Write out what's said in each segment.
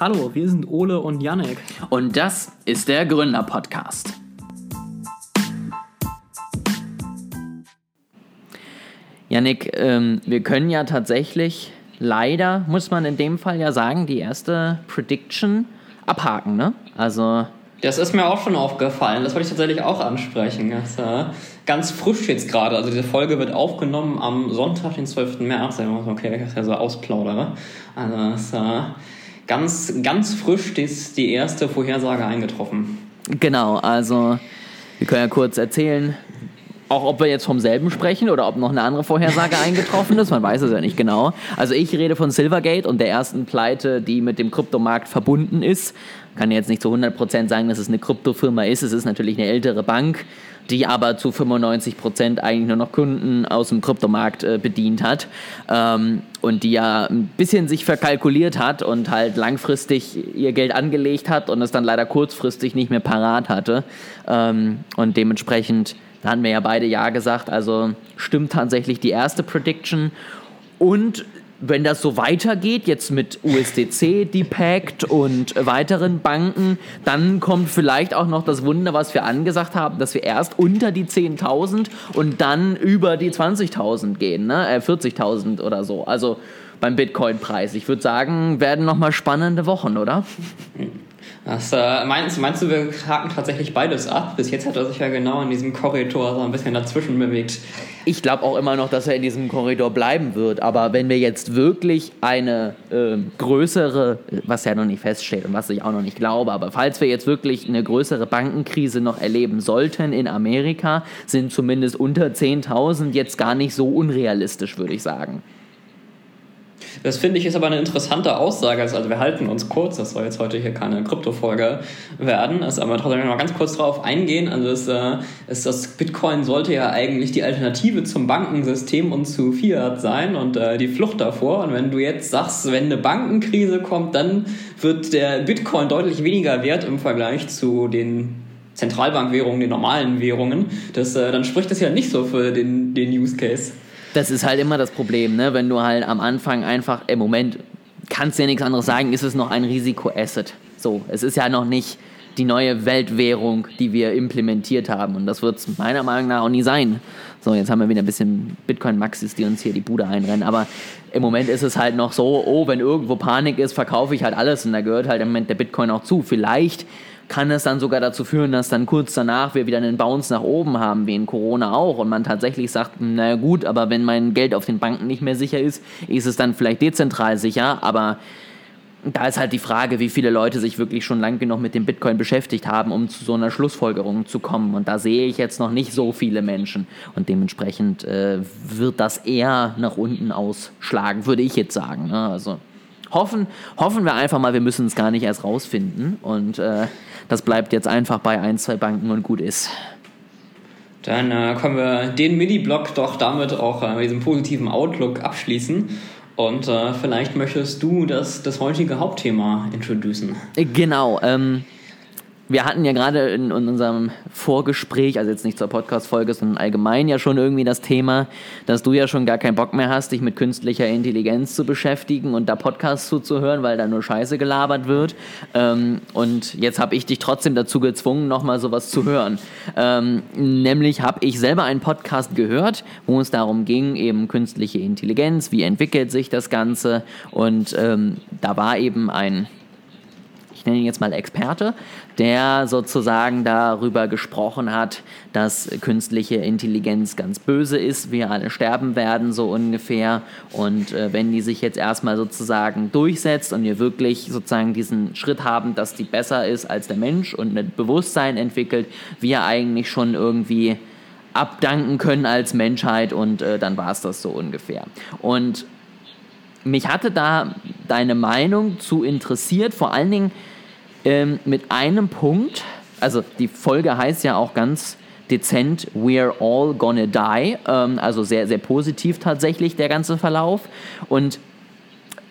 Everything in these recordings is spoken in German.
Hallo, wir sind Ole und Yannick. Und das ist der Gründer-Podcast. Yannick, ähm, wir können ja tatsächlich leider, muss man in dem Fall ja sagen, die erste Prediction abhaken, ne? Also. Das ist mir auch schon aufgefallen. Das wollte ich tatsächlich auch ansprechen. Das, äh, ganz frisch jetzt gerade. Also diese Folge wird aufgenommen am Sonntag, den 12. März. Okay, ich das ja so ausplaudere. Also das, äh, ganz, ganz frisch ist die erste Vorhersage eingetroffen. Genau, also wir können ja kurz erzählen, auch ob wir jetzt vom selben sprechen oder ob noch eine andere Vorhersage eingetroffen ist, man weiß es ja nicht genau. Also ich rede von Silvergate und der ersten Pleite, die mit dem Kryptomarkt verbunden ist. Kann jetzt nicht zu 100% sagen, dass es eine Kryptofirma ist. Es ist natürlich eine ältere Bank, die aber zu 95% eigentlich nur noch Kunden aus dem Kryptomarkt äh, bedient hat. Ähm, und die ja ein bisschen sich verkalkuliert hat und halt langfristig ihr Geld angelegt hat und es dann leider kurzfristig nicht mehr parat hatte. Ähm, und dementsprechend da hatten wir ja beide Ja gesagt, also stimmt tatsächlich die erste Prediction. Und wenn das so weitergeht, jetzt mit USDC, Depact und weiteren Banken, dann kommt vielleicht auch noch das Wunder, was wir angesagt haben, dass wir erst unter die 10.000 und dann über die 20.000 gehen, ne? Äh, 40.000 oder so. Also beim Bitcoin-Preis. Ich würde sagen, werden nochmal spannende Wochen, oder? Das, äh, meinst, meinst du, wir haken tatsächlich beides ab? Bis jetzt hat er sich ja genau in diesem Korridor so ein bisschen dazwischen bewegt. Ich glaube auch immer noch, dass er in diesem Korridor bleiben wird. Aber wenn wir jetzt wirklich eine äh, größere, was ja noch nicht feststeht und was ich auch noch nicht glaube, aber falls wir jetzt wirklich eine größere Bankenkrise noch erleben sollten in Amerika, sind zumindest unter 10.000 jetzt gar nicht so unrealistisch, würde ich sagen. Das finde ich ist aber eine interessante Aussage. Also wir halten uns kurz, das soll jetzt heute hier keine Krypto-Folge werden, ist aber trotzdem noch mal ganz kurz drauf eingehen. Also es, äh, ist das Bitcoin sollte ja eigentlich die Alternative zum Bankensystem und zu Fiat sein und äh, die Flucht davor. Und wenn du jetzt sagst, wenn eine Bankenkrise kommt, dann wird der Bitcoin deutlich weniger wert im Vergleich zu den Zentralbankwährungen, den normalen Währungen, das, äh, dann spricht das ja nicht so für den, den Use Case. Das ist halt immer das Problem, ne? wenn du halt am Anfang einfach, im Moment kannst du ja nichts anderes sagen, ist es noch ein Risikoasset. So, es ist ja noch nicht die neue Weltwährung, die wir implementiert haben. Und das wird es meiner Meinung nach auch nie sein. So, jetzt haben wir wieder ein bisschen Bitcoin-Maxis, die uns hier die Bude einrennen. Aber im Moment ist es halt noch so, oh, wenn irgendwo Panik ist, verkaufe ich halt alles. Und da gehört halt im Moment der Bitcoin auch zu. Vielleicht kann es dann sogar dazu führen, dass dann kurz danach wir wieder einen Bounce nach oben haben, wie in Corona auch, und man tatsächlich sagt, naja gut, aber wenn mein Geld auf den Banken nicht mehr sicher ist, ist es dann vielleicht dezentral sicher, aber da ist halt die Frage, wie viele Leute sich wirklich schon lang genug mit dem Bitcoin beschäftigt haben, um zu so einer Schlussfolgerung zu kommen. Und da sehe ich jetzt noch nicht so viele Menschen. Und dementsprechend äh, wird das eher nach unten ausschlagen, würde ich jetzt sagen. Ne? Also hoffen, hoffen wir einfach mal, wir müssen es gar nicht erst rausfinden. Und äh, das bleibt jetzt einfach bei ein, zwei Banken und gut ist. Dann äh, können wir den Mini-Blog doch damit auch äh, mit diesem positiven Outlook abschließen. Und äh, vielleicht möchtest du das, das heutige Hauptthema introducen. Genau. Ähm, wir hatten ja gerade in, in, unserem Vorgespräch, also jetzt nicht zur Podcast-Folge, sondern allgemein ja schon irgendwie das Thema, dass du ja schon gar keinen Bock mehr hast, dich mit künstlicher Intelligenz zu beschäftigen und da Podcasts zuzuhören, weil da nur Scheiße gelabert wird. Ähm, und jetzt habe ich dich trotzdem dazu gezwungen, nochmal sowas zu hören. Ähm, nämlich habe ich selber einen Podcast gehört, wo es darum ging, eben künstliche Intelligenz, wie entwickelt sich das Ganze. Und ähm, da war eben ein ich nenne ihn jetzt mal Experte, der sozusagen darüber gesprochen hat, dass künstliche Intelligenz ganz böse ist, wir alle sterben werden, so ungefähr. Und äh, wenn die sich jetzt erstmal sozusagen durchsetzt und wir wirklich sozusagen diesen Schritt haben, dass die besser ist als der Mensch und ein Bewusstsein entwickelt, wir eigentlich schon irgendwie abdanken können als Menschheit und äh, dann war es das so ungefähr. Und mich hatte da deine Meinung zu interessiert, vor allen Dingen, ähm, mit einem Punkt, also die Folge heißt ja auch ganz dezent We're All Gonna Die, ähm, also sehr, sehr positiv tatsächlich der ganze Verlauf. Und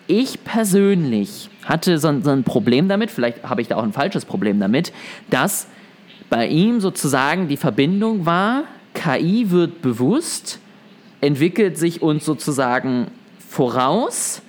ich persönlich hatte so, so ein Problem damit, vielleicht habe ich da auch ein falsches Problem damit, dass bei ihm sozusagen die Verbindung war, KI wird bewusst, entwickelt sich uns sozusagen voraus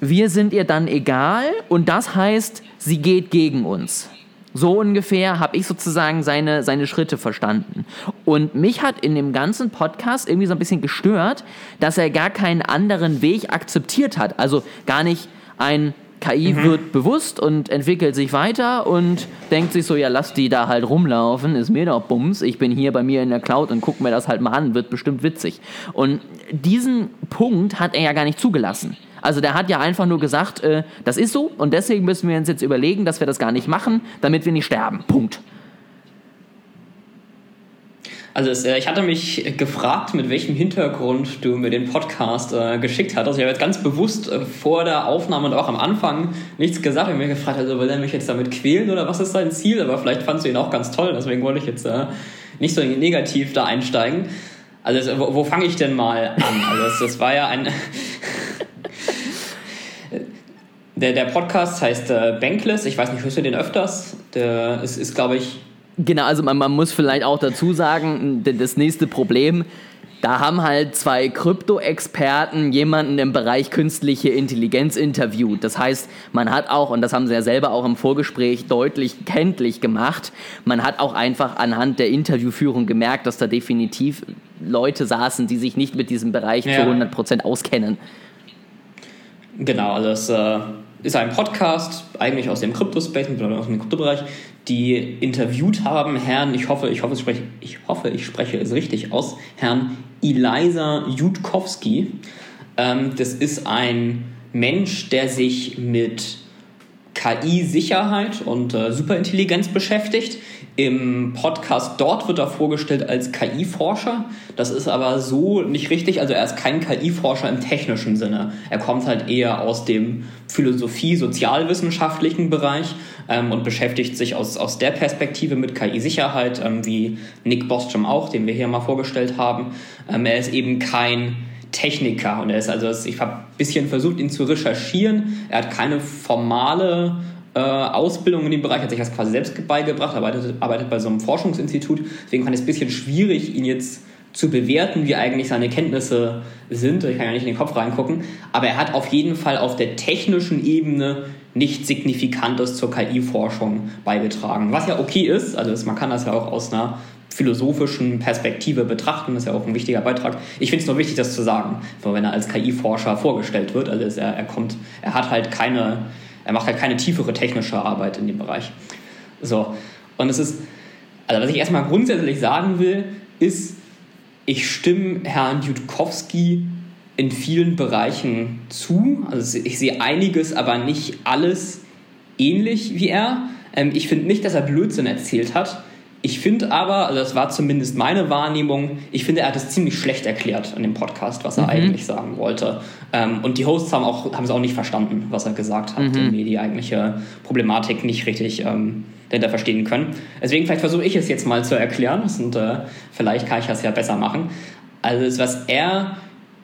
wir sind ihr dann egal und das heißt, sie geht gegen uns. So ungefähr habe ich sozusagen seine, seine Schritte verstanden. Und mich hat in dem ganzen Podcast irgendwie so ein bisschen gestört, dass er gar keinen anderen Weg akzeptiert hat. Also gar nicht ein KI mhm. wird bewusst und entwickelt sich weiter und denkt sich so, ja, lass die da halt rumlaufen, ist mir doch Bums, ich bin hier bei mir in der Cloud und guck mir das halt mal an, wird bestimmt witzig. Und diesen Punkt hat er ja gar nicht zugelassen. Also der hat ja einfach nur gesagt, äh, das ist so und deswegen müssen wir uns jetzt überlegen, dass wir das gar nicht machen, damit wir nicht sterben. Punkt. Also es, äh, ich hatte mich gefragt, mit welchem Hintergrund du mir den Podcast äh, geschickt hattest. Ich habe jetzt ganz bewusst äh, vor der Aufnahme und auch am Anfang nichts gesagt. Ich habe mich gefragt, also will er mich jetzt damit quälen oder was ist sein Ziel? Aber vielleicht fandst du ihn auch ganz toll, deswegen wollte ich jetzt äh, nicht so negativ da einsteigen. Also wo, wo fange ich denn mal an? Also das, das war ja ein Der, der Podcast heißt äh, Bankless. Ich weiß nicht, hörst du den öfters? Der ist, ist glaube ich. Genau, also man, man muss vielleicht auch dazu sagen, das nächste Problem, da haben halt zwei Krypto-Experten jemanden im Bereich künstliche Intelligenz interviewt. Das heißt, man hat auch, und das haben sie ja selber auch im Vorgespräch deutlich kenntlich gemacht, man hat auch einfach anhand der Interviewführung gemerkt, dass da definitiv Leute saßen, die sich nicht mit diesem Bereich ja. zu 100% auskennen. Genau, also es äh, ist ein Podcast, eigentlich aus dem Kryptospace, aus dem Kryptobereich, die interviewt haben Herrn, ich hoffe, ich hoffe, ich spreche, ich hoffe, ich spreche es richtig aus, Herrn Eliza Jutkowski. Ähm, das ist ein Mensch, der sich mit KI-Sicherheit und äh, Superintelligenz beschäftigt. Im Podcast dort wird er vorgestellt als KI-Forscher. Das ist aber so nicht richtig. Also er ist kein KI-Forscher im technischen Sinne. Er kommt halt eher aus dem Philosophie-sozialwissenschaftlichen Bereich ähm, und beschäftigt sich aus, aus der Perspektive mit KI-Sicherheit, ähm, wie Nick Bostrom auch, den wir hier mal vorgestellt haben. Ähm, er ist eben kein Techniker und er ist also, ich habe ein bisschen versucht, ihn zu recherchieren. Er hat keine formale äh, Ausbildung in dem Bereich, hat sich das quasi selbst beigebracht, arbeitet, arbeitet bei so einem Forschungsinstitut. Deswegen fand ich es ein bisschen schwierig, ihn jetzt zu bewerten, wie eigentlich seine Kenntnisse sind. Ich kann ja nicht in den Kopf reingucken. Aber er hat auf jeden Fall auf der technischen Ebene nichts Signifikantes zur KI-Forschung beigetragen. Was ja okay ist, also man kann das ja auch aus einer philosophischen Perspektive betrachten. Das ist ja auch ein wichtiger Beitrag. Ich finde es nur wichtig, das zu sagen, wenn er als KI-Forscher vorgestellt wird. Also er, er kommt, er hat halt keine, er macht halt keine tiefere technische Arbeit in dem Bereich. So. Und es ist, also was ich erstmal grundsätzlich sagen will, ist, ich stimme Herrn Jutkowski in vielen Bereichen zu. Also ich sehe einiges, aber nicht alles ähnlich wie er. Ähm, ich finde nicht, dass er Blödsinn erzählt hat. Ich finde aber, also das war zumindest meine Wahrnehmung, ich finde, er hat es ziemlich schlecht erklärt in dem Podcast, was er mhm. eigentlich sagen wollte. Ähm, und die Hosts haben, auch, haben es auch nicht verstanden, was er gesagt hat, mhm. die die eigentliche Problematik nicht richtig ähm, dahinter verstehen können. Deswegen vielleicht versuche ich es jetzt mal zu erklären und äh, vielleicht kann ich das ja besser machen. Also was er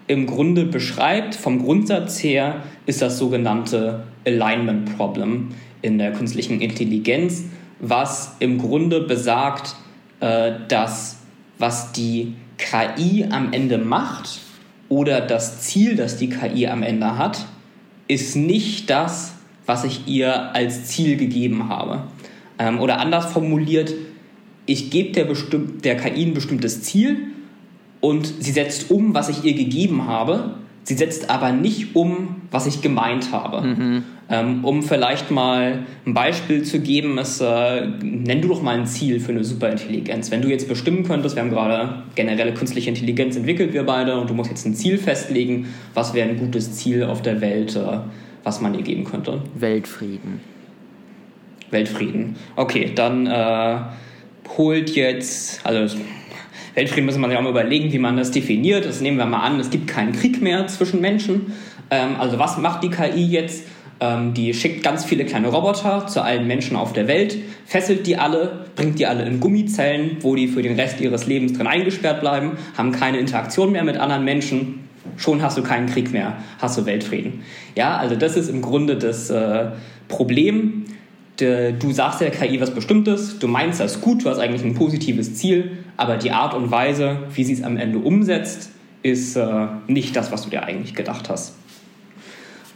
im Grunde beschreibt, vom Grundsatz her, ist das sogenannte Alignment Problem in der künstlichen Intelligenz was im Grunde besagt, äh, dass was die KI am Ende macht oder das Ziel, das die KI am Ende hat, ist nicht das, was ich ihr als Ziel gegeben habe. Ähm, oder anders formuliert, ich gebe der, der KI ein bestimmtes Ziel und sie setzt um, was ich ihr gegeben habe, sie setzt aber nicht um, was ich gemeint habe. Mhm. Ähm, um vielleicht mal ein Beispiel zu geben, ist, äh, nenn du doch mal ein Ziel für eine Superintelligenz. Wenn du jetzt bestimmen könntest, wir haben gerade generelle künstliche Intelligenz entwickelt, wir beide, und du musst jetzt ein Ziel festlegen, was wäre ein gutes Ziel auf der Welt, äh, was man ihr geben könnte? Weltfrieden. Weltfrieden. Okay, dann äh, holt jetzt, also Weltfrieden müssen man sich auch mal überlegen, wie man das definiert. Das nehmen wir mal an, es gibt keinen Krieg mehr zwischen Menschen. Ähm, also was macht die KI jetzt? Ähm, die schickt ganz viele kleine Roboter zu allen Menschen auf der Welt, fesselt die alle, bringt die alle in Gummizellen, wo die für den Rest ihres Lebens drin eingesperrt bleiben, haben keine Interaktion mehr mit anderen Menschen. Schon hast du keinen Krieg mehr, hast du Weltfrieden. Ja, also das ist im Grunde das äh, Problem. De, du sagst der KI was Bestimmtes, du meinst das gut, du hast eigentlich ein positives Ziel, aber die Art und Weise, wie sie es am Ende umsetzt, ist äh, nicht das, was du dir eigentlich gedacht hast.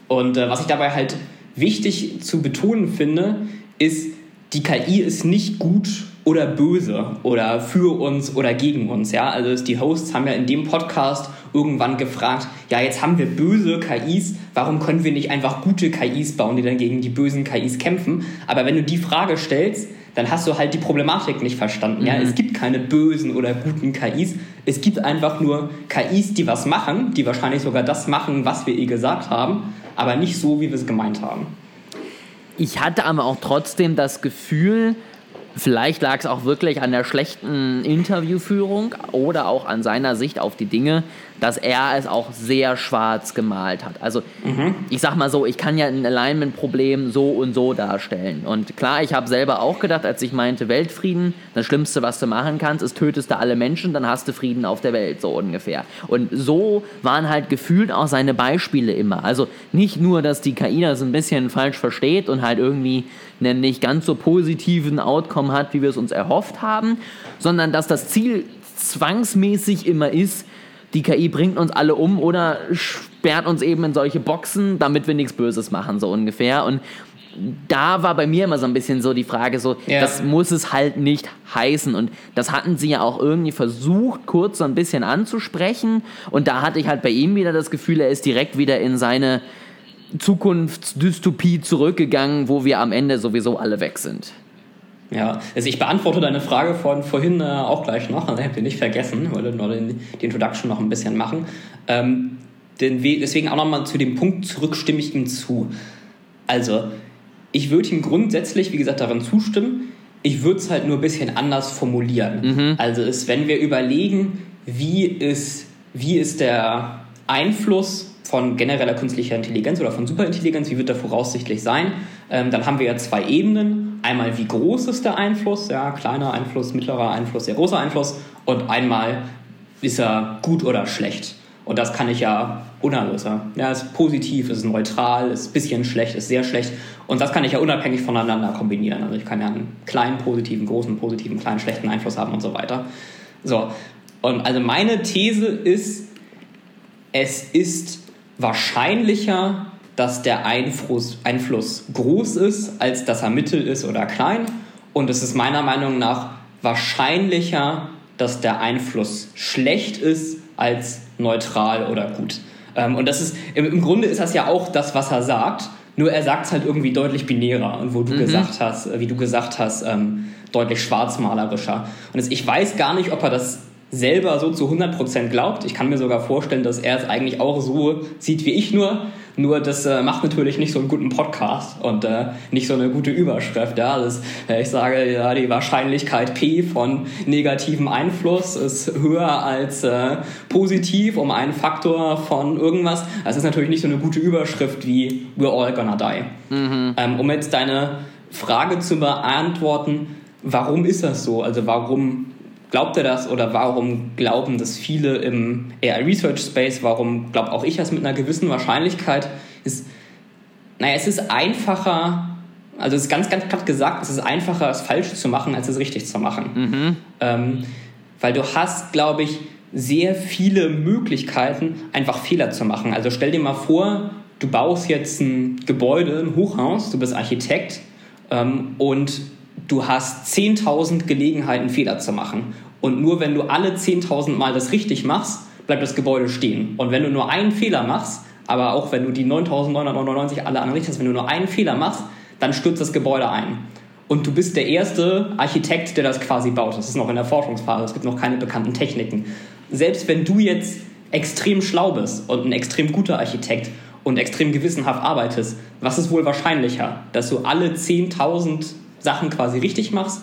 Und äh, was ich dabei halt wichtig zu betonen finde, ist, die KI ist nicht gut oder böse oder für uns oder gegen uns. Ja? Also die Hosts haben ja in dem Podcast irgendwann gefragt, ja, jetzt haben wir böse KIs, warum können wir nicht einfach gute KIs bauen, die dann gegen die bösen KIs kämpfen? Aber wenn du die Frage stellst, dann hast du halt die Problematik nicht verstanden. Mhm. Ja? Es gibt keine bösen oder guten KIs. Es gibt einfach nur KIs, die was machen, die wahrscheinlich sogar das machen, was wir eh gesagt haben, aber nicht so, wie wir es gemeint haben. Ich hatte aber auch trotzdem das Gefühl, Vielleicht lag es auch wirklich an der schlechten Interviewführung oder auch an seiner Sicht auf die Dinge, dass er es auch sehr schwarz gemalt hat. Also mhm. ich sag mal so, ich kann ja ein Alignment-Problem so und so darstellen. Und klar, ich habe selber auch gedacht, als ich meinte, Weltfrieden, das Schlimmste, was du machen kannst, ist tötest du alle Menschen, dann hast du Frieden auf der Welt, so ungefähr. Und so waren halt gefühlt auch seine Beispiele immer. Also nicht nur, dass die KI das ein bisschen falsch versteht und halt irgendwie einen nicht ganz so positiven Outcome hat, wie wir es uns erhofft haben, sondern dass das Ziel zwangsmäßig immer ist, die KI bringt uns alle um oder sperrt uns eben in solche Boxen, damit wir nichts Böses machen, so ungefähr. Und da war bei mir immer so ein bisschen so die Frage, so, ja. das muss es halt nicht heißen. Und das hatten sie ja auch irgendwie versucht, kurz so ein bisschen anzusprechen. Und da hatte ich halt bei ihm wieder das Gefühl, er ist direkt wieder in seine Zukunftsdystopie zurückgegangen, wo wir am Ende sowieso alle weg sind. Ja, also ich beantworte deine Frage von vorhin äh, auch gleich noch, also ich habe den nicht vergessen, wollte nur den, die Introduction noch ein bisschen machen. Ähm, den, deswegen auch nochmal zu dem Punkt zurück stimme ich ihm zu. Also, ich würde ihm grundsätzlich, wie gesagt, darin zustimmen. Ich würde es halt nur ein bisschen anders formulieren. Mhm. Also, ist, wenn wir überlegen, wie ist, wie ist der Einfluss von genereller künstlicher Intelligenz oder von Superintelligenz, wie wird der voraussichtlich sein, ähm, dann haben wir ja zwei Ebenen. Einmal, wie groß ist der Einfluss, ja, kleiner Einfluss, mittlerer Einfluss, sehr großer Einfluss und einmal, ist er gut oder schlecht. Und das kann ich ja unabhängig. Ja, ist positiv, ist neutral, ist ein bisschen schlecht, ist sehr schlecht. Und das kann ich ja unabhängig voneinander kombinieren. Also ich kann ja einen kleinen positiven, großen positiven, kleinen schlechten Einfluss haben und so weiter. So. Und also meine These ist, es ist wahrscheinlicher, dass der Einfluss, Einfluss groß ist, als dass er mittel ist oder klein. Und es ist meiner Meinung nach wahrscheinlicher, dass der Einfluss schlecht ist, als neutral oder gut. Ähm, und das ist, im Grunde ist das ja auch das, was er sagt, nur er sagt es halt irgendwie deutlich binärer und wo du mhm. gesagt hast, äh, wie du gesagt hast, ähm, deutlich schwarzmalerischer. Und ich weiß gar nicht, ob er das selber so zu 100% glaubt. Ich kann mir sogar vorstellen, dass er es eigentlich auch so sieht wie ich nur. Nur das äh, macht natürlich nicht so einen guten Podcast und äh, nicht so eine gute Überschrift. Ja? Das, äh, ich sage, ja, die Wahrscheinlichkeit P von negativem Einfluss ist höher als äh, positiv um einen Faktor von irgendwas. Das ist natürlich nicht so eine gute Überschrift wie We're all gonna die. Mhm. Ähm, um jetzt deine Frage zu beantworten, warum ist das so? Also warum Glaubt er das oder warum glauben das viele im AI Research Space? Warum glaube auch ich das mit einer gewissen Wahrscheinlichkeit? Ist, naja, es ist einfacher, also es ist ganz, ganz platt gesagt, es ist einfacher, es falsch zu machen, als es richtig zu machen. Mhm. Ähm, weil du hast, glaube ich, sehr viele Möglichkeiten, einfach Fehler zu machen. Also stell dir mal vor, du baust jetzt ein Gebäude, ein Hochhaus, du bist Architekt ähm, und du hast 10.000 Gelegenheiten, Fehler zu machen. Und nur wenn du alle 10.000 Mal das richtig machst, bleibt das Gebäude stehen. Und wenn du nur einen Fehler machst, aber auch wenn du die 9.999 alle anderen richtig hast, wenn du nur einen Fehler machst, dann stürzt das Gebäude ein. Und du bist der erste Architekt, der das quasi baut. Das ist noch in der Forschungsphase, es gibt noch keine bekannten Techniken. Selbst wenn du jetzt extrem schlau bist und ein extrem guter Architekt und extrem gewissenhaft arbeitest, was ist wohl wahrscheinlicher? Dass du alle 10.000 Sachen quasi richtig machst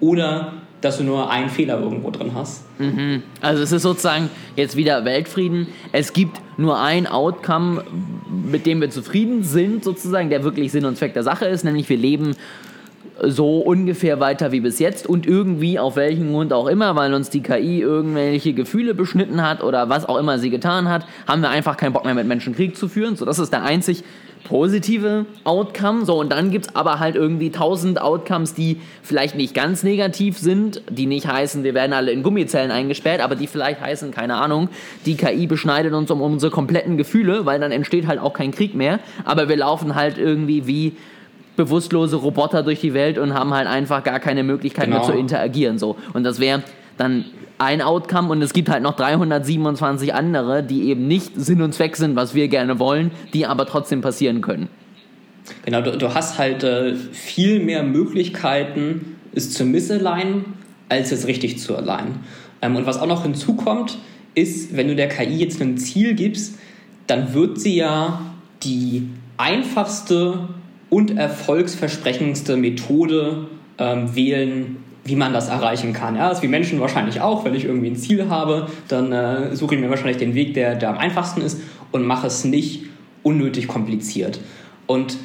oder dass du nur einen Fehler irgendwo drin hast. Mhm. Also es ist sozusagen jetzt wieder Weltfrieden. Es gibt nur ein Outcome, mit dem wir zufrieden sind, sozusagen, der wirklich Sinn und Zweck der Sache ist, nämlich wir leben so ungefähr weiter wie bis jetzt und irgendwie auf welchen Grund auch immer, weil uns die KI irgendwelche Gefühle beschnitten hat oder was auch immer sie getan hat, haben wir einfach keinen Bock mehr mit Menschen Krieg zu führen. So, das ist der einzig positive Outcome. So, und dann gibt es aber halt irgendwie tausend Outcomes, die vielleicht nicht ganz negativ sind, die nicht heißen, wir werden alle in Gummizellen eingesperrt, aber die vielleicht heißen, keine Ahnung, die KI beschneidet uns um unsere kompletten Gefühle, weil dann entsteht halt auch kein Krieg mehr. Aber wir laufen halt irgendwie wie bewusstlose Roboter durch die Welt und haben halt einfach gar keine Möglichkeit genau. mehr zu interagieren. So. Und das wäre dann ein Outcome und es gibt halt noch 327 andere, die eben nicht Sinn und Zweck sind, was wir gerne wollen, die aber trotzdem passieren können. Genau, du, du hast halt äh, viel mehr Möglichkeiten, es zu misalignen, als es richtig zu alignen. Ähm, und was auch noch hinzukommt, ist, wenn du der KI jetzt ein Ziel gibst, dann wird sie ja die einfachste und erfolgsversprechendste Methode ähm, wählen, wie man das erreichen kann. Ja, das ist wie Menschen wahrscheinlich auch. Wenn ich irgendwie ein Ziel habe, dann äh, suche ich mir wahrscheinlich den Weg, der, der am einfachsten ist und mache es nicht unnötig kompliziert. Und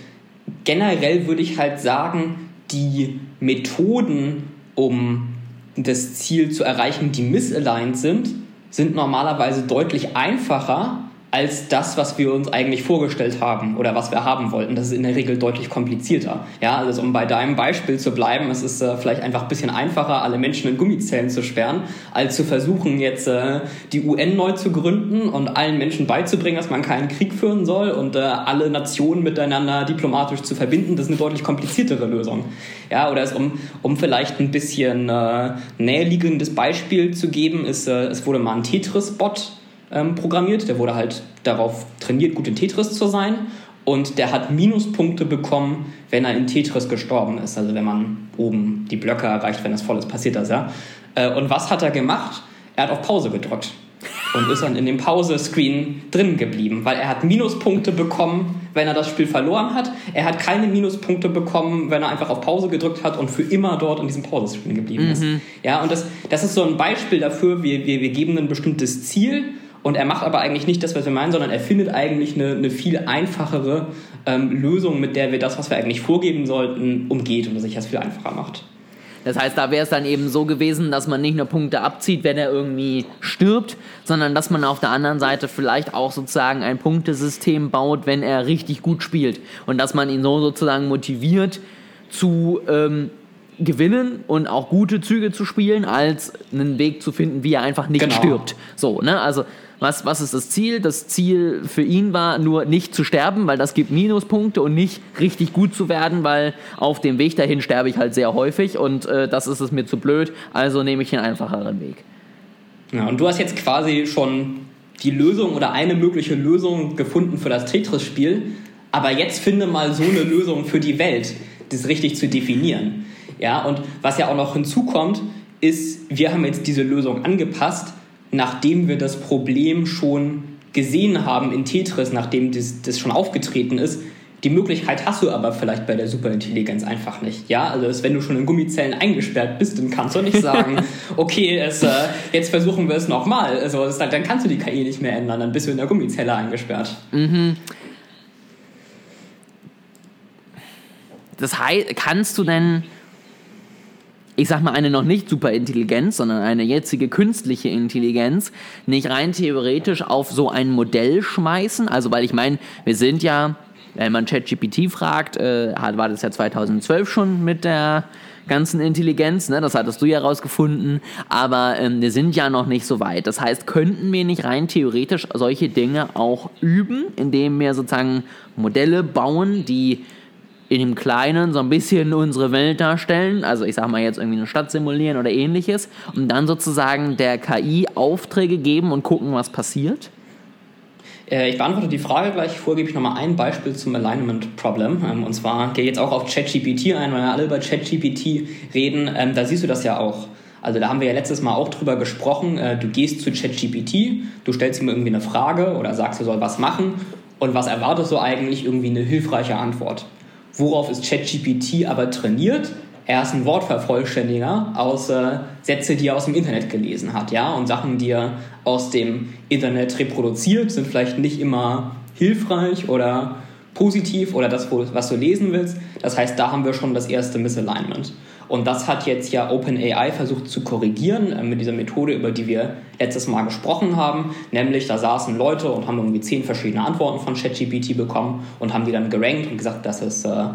generell würde ich halt sagen, die Methoden, um das Ziel zu erreichen, die misaligned sind, sind normalerweise deutlich einfacher als das, was wir uns eigentlich vorgestellt haben oder was wir haben wollten. Das ist in der Regel deutlich komplizierter. Ja, also um bei deinem Beispiel zu bleiben, es ist äh, vielleicht einfach ein bisschen einfacher, alle Menschen in Gummizellen zu sperren, als zu versuchen, jetzt äh, die UN neu zu gründen und allen Menschen beizubringen, dass man keinen Krieg führen soll und äh, alle Nationen miteinander diplomatisch zu verbinden. Das ist eine deutlich kompliziertere Lösung. Ja, oder es, um, um vielleicht ein bisschen äh, näherliegendes Beispiel zu geben, ist, äh, es wurde mal ein Tetris-Bot ähm, programmiert. Der wurde halt darauf trainiert, gut in Tetris zu sein. Und der hat Minuspunkte bekommen, wenn er in Tetris gestorben ist. Also wenn man oben die Blöcke erreicht, wenn das voll ist, passiert das ja. Äh, und was hat er gemacht? Er hat auf Pause gedrückt und ist dann in dem Pause-Screen drin geblieben, weil er hat Minuspunkte bekommen, wenn er das Spiel verloren hat. Er hat keine Minuspunkte bekommen, wenn er einfach auf Pause gedrückt hat und für immer dort in diesem Pause-Screen geblieben ist. Mhm. Ja, und das, das ist so ein Beispiel dafür, wir, wir, wir geben ein bestimmtes Ziel und er macht aber eigentlich nicht das, was wir meinen, sondern er findet eigentlich eine, eine viel einfachere ähm, Lösung, mit der wir das, was wir eigentlich vorgeben sollten, umgeht und das sich das viel einfacher macht. Das heißt, da wäre es dann eben so gewesen, dass man nicht nur Punkte abzieht, wenn er irgendwie stirbt, sondern dass man auf der anderen Seite vielleicht auch sozusagen ein Punktesystem baut, wenn er richtig gut spielt. Und dass man ihn so sozusagen motiviert zu ähm, gewinnen und auch gute Züge zu spielen, als einen Weg zu finden, wie er einfach nicht genau. stirbt. So, ne? Also was, was ist das Ziel? Das Ziel für ihn war nur nicht zu sterben, weil das gibt Minuspunkte und nicht richtig gut zu werden, weil auf dem Weg dahin sterbe ich halt sehr häufig und äh, das ist es mir zu blöd, also nehme ich den einfacheren Weg. Ja, und du hast jetzt quasi schon die Lösung oder eine mögliche Lösung gefunden für das Tetris-Spiel, aber jetzt finde mal so eine Lösung für die Welt, das richtig zu definieren. Ja, und was ja auch noch hinzukommt, ist, wir haben jetzt diese Lösung angepasst, nachdem wir das Problem schon gesehen haben in Tetris, nachdem das, das schon aufgetreten ist, die Möglichkeit hast du aber vielleicht bei der Superintelligenz einfach nicht. Ja, also wenn du schon in Gummizellen eingesperrt bist, dann kannst du nicht sagen, okay, es, äh, jetzt versuchen wir es nochmal. Also es, dann kannst du die KI nicht mehr ändern, dann bist du in der Gummizelle eingesperrt. Mhm. Das heißt, kannst du denn ich sag mal, eine noch nicht Superintelligenz, sondern eine jetzige künstliche Intelligenz nicht rein theoretisch auf so ein Modell schmeißen? Also, weil ich meine, wir sind ja, wenn man ChatGPT fragt, äh, war das ja 2012 schon mit der ganzen Intelligenz, ne? das hattest du ja rausgefunden, aber ähm, wir sind ja noch nicht so weit. Das heißt, könnten wir nicht rein theoretisch solche Dinge auch üben, indem wir sozusagen Modelle bauen, die in dem Kleinen so ein bisschen unsere Welt darstellen, also ich sag mal jetzt irgendwie eine Stadt simulieren oder ähnliches, und dann sozusagen der KI Aufträge geben und gucken, was passiert? Äh, ich beantworte die Frage gleich. Vorher gebe ich nochmal ein Beispiel zum Alignment Problem. Ähm, und zwar gehe jetzt auch auf ChatGPT ein, weil wir alle über ChatGPT reden. Ähm, da siehst du das ja auch. Also da haben wir ja letztes Mal auch drüber gesprochen. Äh, du gehst zu ChatGPT, du stellst ihm irgendwie eine Frage oder sagst, er soll was machen. Und was erwartest du eigentlich? Irgendwie eine hilfreiche Antwort. Worauf ist ChatGPT aber trainiert? Er ist ein Wortvervollständiger aus äh, Sätze, die er aus dem Internet gelesen hat, ja. Und Sachen, die er aus dem Internet reproduziert, sind vielleicht nicht immer hilfreich oder positiv oder das, was du lesen willst. Das heißt, da haben wir schon das erste Misalignment. Und das hat jetzt ja OpenAI versucht zu korrigieren äh, mit dieser Methode, über die wir letztes Mal gesprochen haben. Nämlich, da saßen Leute und haben irgendwie zehn verschiedene Antworten von ChatGPT bekommen und haben die dann gerankt und gesagt, das ist äh,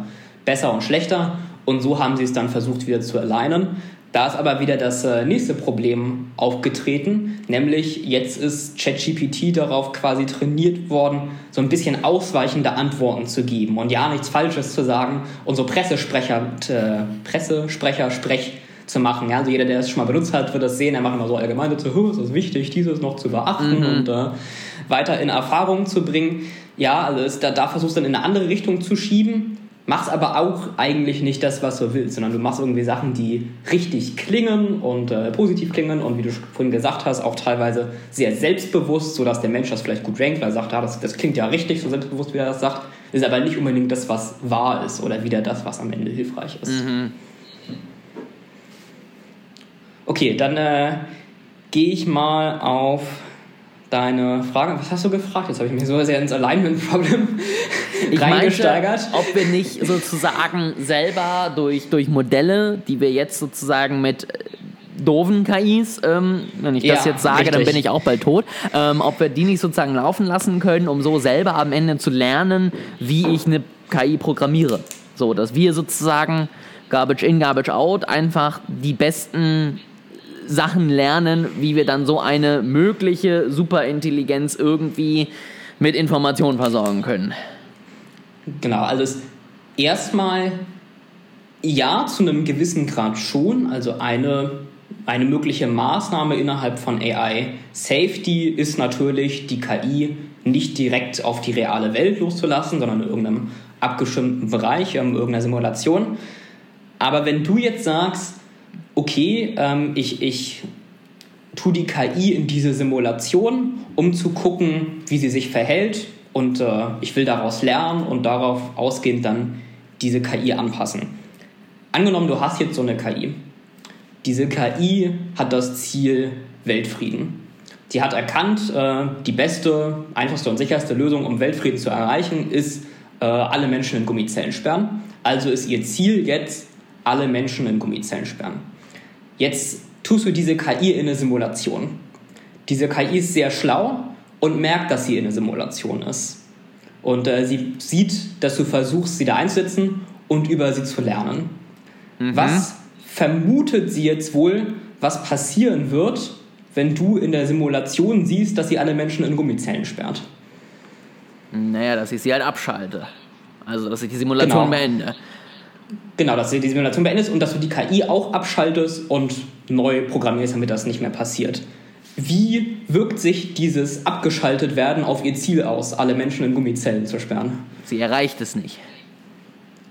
besser und schlechter. Und so haben sie es dann versucht wieder zu alignen. Da ist aber wieder das äh, nächste Problem aufgetreten, nämlich jetzt ist ChatGPT darauf quasi trainiert worden, so ein bisschen ausweichende Antworten zu geben und ja nichts Falsches zu sagen und so Pressesprecher, äh, Pressesprecher Sprech zu machen. Ja, also jeder, der es schon mal benutzt hat, wird das sehen. Er macht immer so allgemein so, oh, es ist wichtig, dieses noch zu beachten mhm. und äh, weiter in Erfahrung zu bringen. Ja, also ist, da, da versuchst du dann in eine andere Richtung zu schieben machst aber auch eigentlich nicht das, was du willst, sondern du machst irgendwie Sachen, die richtig klingen und äh, positiv klingen und wie du vorhin gesagt hast, auch teilweise sehr selbstbewusst, sodass der Mensch das vielleicht gut rankt, weil er sagt, ja, das, das klingt ja richtig, so selbstbewusst, wie er das sagt, ist aber nicht unbedingt das, was wahr ist oder wieder das, was am Ende hilfreich ist. Mhm. Okay, dann äh, gehe ich mal auf deine Frage. Was hast du gefragt? Jetzt habe ich mich so sehr ins Alignment-Problem reingesteigert. Meinte, ob wir nicht sozusagen selber durch, durch Modelle, die wir jetzt sozusagen mit äh, doofen KIs, ähm, wenn ich das ja, jetzt sage, richtig. dann bin ich auch bald tot, ähm, ob wir die nicht sozusagen laufen lassen können, um so selber am Ende zu lernen, wie ich eine KI programmiere. So, dass wir sozusagen Garbage in, Garbage out einfach die besten Sachen lernen, wie wir dann so eine mögliche Superintelligenz irgendwie mit Informationen versorgen können. Genau, also erstmal ja, zu einem gewissen Grad schon. Also eine, eine mögliche Maßnahme innerhalb von AI Safety ist natürlich, die KI nicht direkt auf die reale Welt loszulassen, sondern in irgendeinem abgeschirmten Bereich, in irgendeiner Simulation. Aber wenn du jetzt sagst, okay, ähm, ich, ich tue die KI in diese Simulation, um zu gucken, wie sie sich verhält und äh, ich will daraus lernen und darauf ausgehend dann diese KI anpassen. Angenommen, du hast jetzt so eine KI. Diese KI hat das Ziel Weltfrieden. Die hat erkannt, äh, die beste, einfachste und sicherste Lösung, um Weltfrieden zu erreichen, ist, äh, alle Menschen in Gummizellen sperren. Also ist ihr Ziel jetzt, alle Menschen in Gummizellen sperren. Jetzt tust du diese KI in eine Simulation. Diese KI ist sehr schlau und merkt, dass sie in einer Simulation ist. Und äh, sie sieht, dass du versuchst, sie da einzusetzen und über sie zu lernen. Mhm. Was vermutet sie jetzt wohl, was passieren wird, wenn du in der Simulation siehst, dass sie alle Menschen in Gummizellen sperrt? Naja, dass ich sie halt abschalte. Also, dass ich die Simulation genau. beende. Genau, dass du die Simulation beendest und dass du die KI auch abschaltest und neu programmierst, damit das nicht mehr passiert. Wie wirkt sich dieses abgeschaltet werden auf ihr Ziel aus, alle Menschen in Gummizellen zu sperren? Sie erreicht es nicht.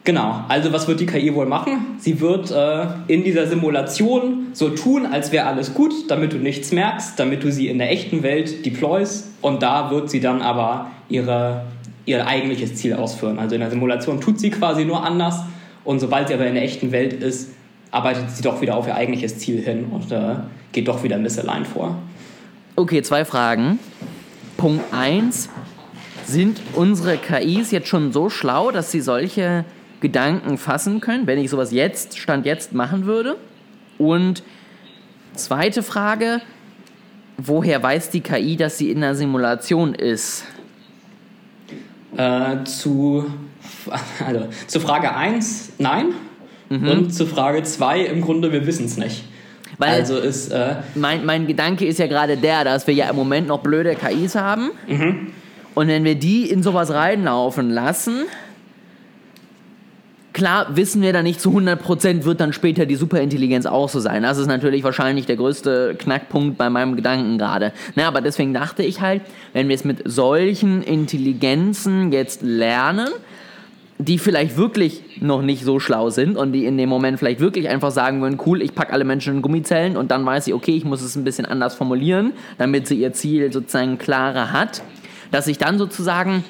Genau, also was wird die KI wohl machen? Sie wird äh, in dieser Simulation so tun, als wäre alles gut, damit du nichts merkst, damit du sie in der echten Welt deployst und da wird sie dann aber ihre, ihr eigentliches Ziel ausführen. Also in der Simulation tut sie quasi nur anders und sobald sie aber in der echten Welt ist, arbeitet sie doch wieder auf ihr eigentliches Ziel hin und äh, geht doch wieder misaligned vor. Okay, zwei Fragen. Punkt 1. Sind unsere KIs jetzt schon so schlau, dass sie solche Gedanken fassen können, wenn ich sowas jetzt, Stand jetzt machen würde? Und zweite Frage, woher weiß die KI, dass sie in einer Simulation ist? Äh, zu also zu Frage 1, nein. Mhm. Und zu Frage 2, im Grunde, wir wissen es nicht. Weil also ist, äh, mein, mein Gedanke ist ja gerade der, dass wir ja im Moment noch blöde KIs haben. Mhm. Und wenn wir die in sowas reinlaufen lassen, klar wissen wir da nicht zu 100%, wird dann später die Superintelligenz auch so sein. Das ist natürlich wahrscheinlich der größte Knackpunkt bei meinem Gedanken gerade. Na, aber deswegen dachte ich halt, wenn wir es mit solchen Intelligenzen jetzt lernen, die vielleicht wirklich noch nicht so schlau sind und die in dem Moment vielleicht wirklich einfach sagen würden, cool, ich packe alle Menschen in Gummizellen und dann weiß sie, okay, ich muss es ein bisschen anders formulieren, damit sie ihr Ziel sozusagen klarer hat, dass ich dann sozusagen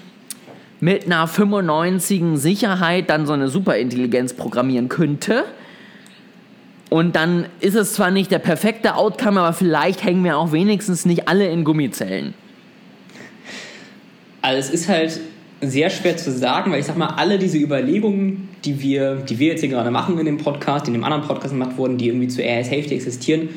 mit einer 95 Sicherheit dann so eine Superintelligenz programmieren könnte. Und dann ist es zwar nicht der perfekte Outcome, aber vielleicht hängen wir auch wenigstens nicht alle in Gummizellen. Also es ist halt sehr schwer zu sagen, weil ich sag mal, alle diese Überlegungen, die wir, die wir jetzt hier gerade machen in dem Podcast, die in dem anderen Podcast gemacht wurden, die irgendwie zu AI Safety existieren,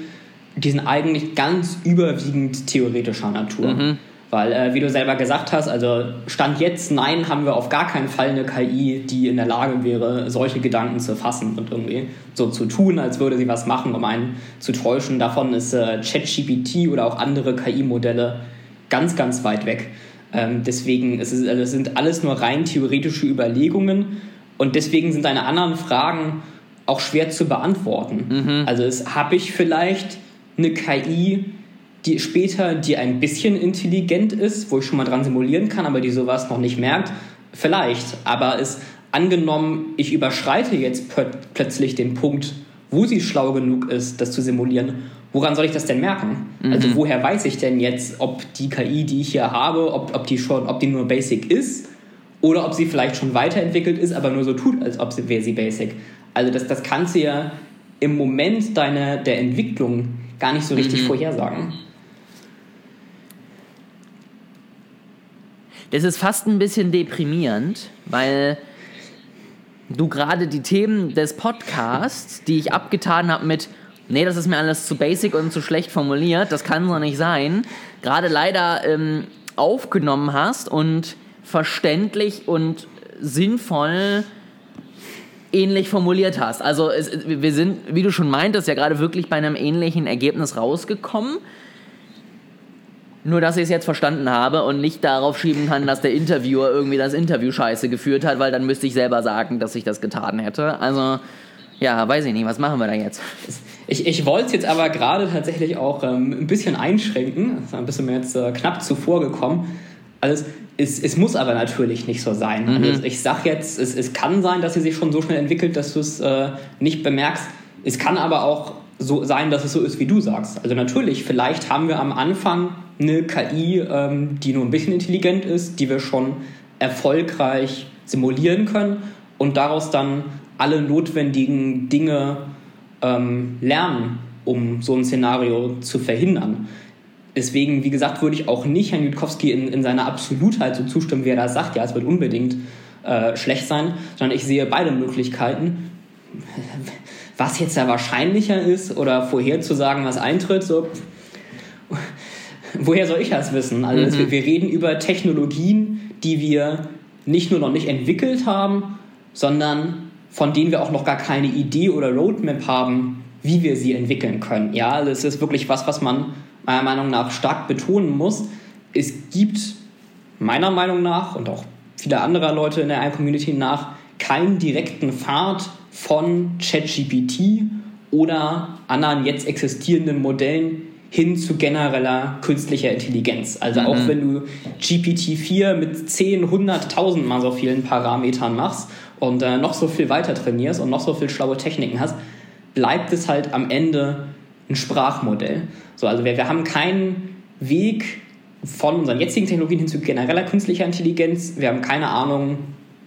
die sind eigentlich ganz überwiegend theoretischer Natur. Mhm. Weil, äh, wie du selber gesagt hast, also Stand jetzt, nein, haben wir auf gar keinen Fall eine KI, die in der Lage wäre, solche Gedanken zu fassen und irgendwie so zu tun, als würde sie was machen, um einen zu täuschen. Davon ist äh, ChatGPT oder auch andere KI-Modelle ganz, ganz weit weg. Ähm, deswegen es ist also es sind alles nur rein theoretische Überlegungen und deswegen sind deine anderen Fragen auch schwer zu beantworten. Mhm. Also habe ich vielleicht eine KI, die später, die ein bisschen intelligent ist, wo ich schon mal dran simulieren kann, aber die sowas noch nicht merkt, vielleicht. Aber es angenommen, ich überschreite jetzt plötzlich den Punkt, wo sie schlau genug ist, das zu simulieren, woran soll ich das denn merken? Mhm. Also woher weiß ich denn jetzt, ob die KI, die ich hier habe, ob, ob die schon, ob die nur Basic ist oder ob sie vielleicht schon weiterentwickelt ist, aber nur so tut, als ob sie wäre sie Basic. Also das, das kannst du ja im Moment deiner, der Entwicklung gar nicht so richtig mhm. vorhersagen. Das ist fast ein bisschen deprimierend, weil du gerade die Themen des Podcasts, die ich abgetan habe mit, nee, das ist mir alles zu basic und zu schlecht formuliert, das kann so nicht sein, gerade leider ähm, aufgenommen hast und verständlich und sinnvoll ähnlich formuliert hast. Also es, wir sind, wie du schon meintest, ja gerade wirklich bei einem ähnlichen Ergebnis rausgekommen. Nur, dass ich es jetzt verstanden habe und nicht darauf schieben kann, dass der Interviewer irgendwie das Interview scheiße geführt hat, weil dann müsste ich selber sagen, dass ich das getan hätte. Also, ja, weiß ich nicht, was machen wir da jetzt? Ich, ich wollte es jetzt aber gerade tatsächlich auch ähm, ein bisschen einschränken. Das ist ein bisschen mir jetzt äh, knapp zuvor gekommen. Also, es, es, muss aber natürlich nicht so sein. Mhm. Also ich sage jetzt, es, es kann sein, dass sie sich schon so schnell entwickelt, dass du es äh, nicht bemerkst. Es kann aber auch so sein, dass es so ist, wie du sagst. Also natürlich, vielleicht haben wir am Anfang eine KI, ähm, die nur ein bisschen intelligent ist, die wir schon erfolgreich simulieren können und daraus dann alle notwendigen Dinge ähm, lernen, um so ein Szenario zu verhindern. Deswegen, wie gesagt, würde ich auch nicht Herrn Jutkowski in, in seiner Absolutheit so zustimmen, wie er da sagt, ja, es wird unbedingt äh, schlecht sein, sondern ich sehe beide Möglichkeiten. Was jetzt da wahrscheinlicher ist oder vorherzusagen, was eintritt, so woher soll ich das wissen? Also mhm. wir, reden über Technologien, die wir nicht nur noch nicht entwickelt haben, sondern von denen wir auch noch gar keine Idee oder Roadmap haben, wie wir sie entwickeln können. Ja, also es ist wirklich was, was man meiner Meinung nach stark betonen muss. Es gibt meiner Meinung nach und auch viele anderer Leute in der AI-Community nach keinen direkten Pfad von ChatGPT oder anderen jetzt existierenden Modellen hin zu genereller künstlicher Intelligenz. Also mhm. auch wenn du GPT-4 mit 10, 100.000 mal so vielen Parametern machst und äh, noch so viel weiter trainierst und noch so viel schlaue Techniken hast, bleibt es halt am Ende ein Sprachmodell. So, also wir, wir haben keinen Weg von unseren jetzigen Technologien hin zu genereller künstlicher Intelligenz. Wir haben keine Ahnung,